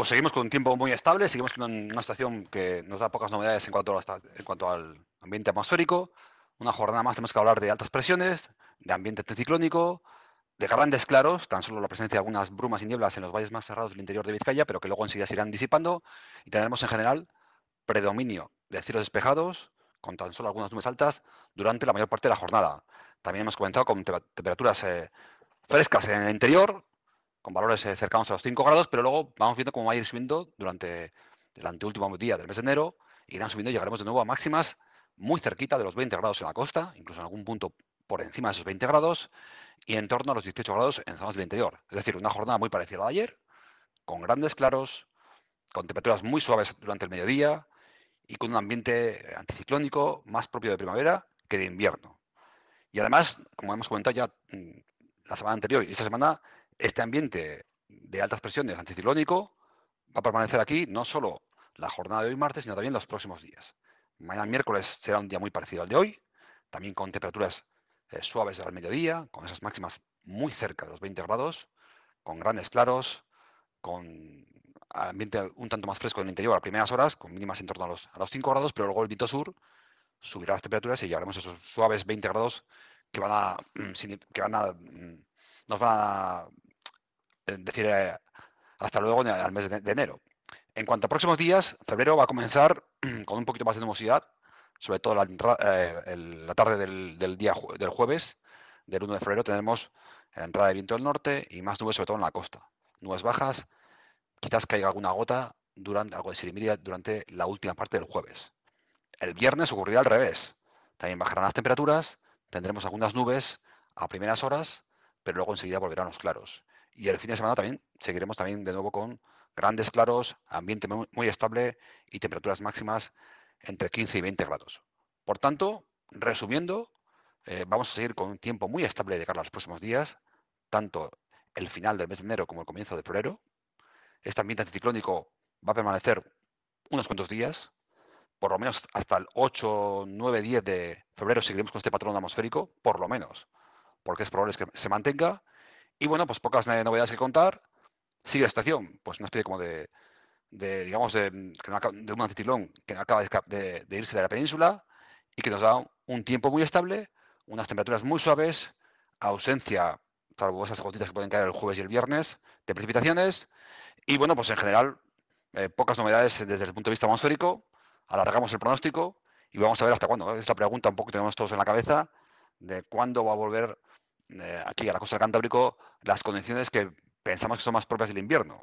Pues seguimos con un tiempo muy estable, seguimos con una situación que nos da pocas novedades en cuanto, al ambiente atmosférico. Una jornada más tenemos que hablar de altas presiones, de ambiente anticiclónico, de grandes claros, tan solo la presencia de algunas brumas y nieblas en los valles más cerrados del interior de Vizcaya, pero que luego enseguida se irán disipando. Y tendremos en general predominio de cielos despejados, con tan solo algunas nubes altas, durante la mayor parte de la jornada. También hemos comenzado con temperaturas eh, frescas en el interior, con valores eh, cercanos a los 5 grados, pero luego vamos viendo cómo va a ir subiendo durante el anteúltimo día del mes de enero. Irán subiendo y llegaremos de nuevo a máximas muy cerquita de los 20 grados en la costa, incluso en algún punto por encima de esos 20 grados, y en torno a los 18 grados en zonas del interior. Es decir, una jornada muy parecida a la de ayer, con grandes claros, con temperaturas muy suaves durante el mediodía y con un ambiente anticiclónico más propio de primavera que de invierno. Y además, como hemos comentado ya mm, la semana anterior y esta semana, este ambiente de altas presiones anticiclónico va a permanecer aquí no solo la jornada de hoy martes, sino también los próximos días. Mañana miércoles será un día muy parecido al de hoy, también con temperaturas eh, suaves al mediodía, con esas máximas muy cerca de los 20 grados, con grandes claros, con ambiente un tanto más fresco en el interior a primeras horas, con mínimas en torno a los, a los 5 grados, pero luego el viento sur subirá las temperaturas y llegaremos a esos suaves 20 grados que van a, que van a mm, nos van a decir eh, hasta luego al mes de, enero. En cuanto a próximos días, febrero va a comenzar con un poquito más de nubosidad, sobre todo la, eh, la tarde del, día del jueves, del 1 de febrero, tenemos la entrada de viento del norte y más nubes, sobre todo en la costa. Nubes bajas, quizás caiga alguna gota durante algo de sirimiria durante la última parte del jueves. El viernes ocurrirá al revés. También bajarán las temperaturas, tendremos algunas nubes a primeras horas, pero luego enseguida volverán los claros. Y el fin de semana también seguiremos también de nuevo con grandes claros, ambiente muy, estable y temperaturas máximas entre 15 y 20 grados. Por tanto, resumiendo, eh, vamos a seguir con un tiempo muy estable de cara a los próximos días, tanto el final del mes de enero como el comienzo de febrero. Este ambiente anticiclónico va a permanecer unos cuantos días, por lo menos hasta el 8, 9, 10 de febrero seguiremos con este patrón atmosférico, por lo menos, porque es probable que se mantenga y bueno, pues pocas novedades que contar. Sigue la estación, pues una especie como de, digamos, de, un anticiclón que acaba de, irse de la península y que nos da un tiempo muy estable, unas temperaturas muy suaves, ausencia, salvo esas gotitas que pueden caer el jueves y el viernes, de precipitaciones. Y bueno, pues en general, eh, pocas novedades desde el punto de vista atmosférico. Alargamos el pronóstico y vamos a ver hasta cuándo. Esta pregunta un poco tenemos todos en la cabeza de cuándo va a volver aquí a la costa del Cantábrico las condiciones que pensamos que son más propias del invierno.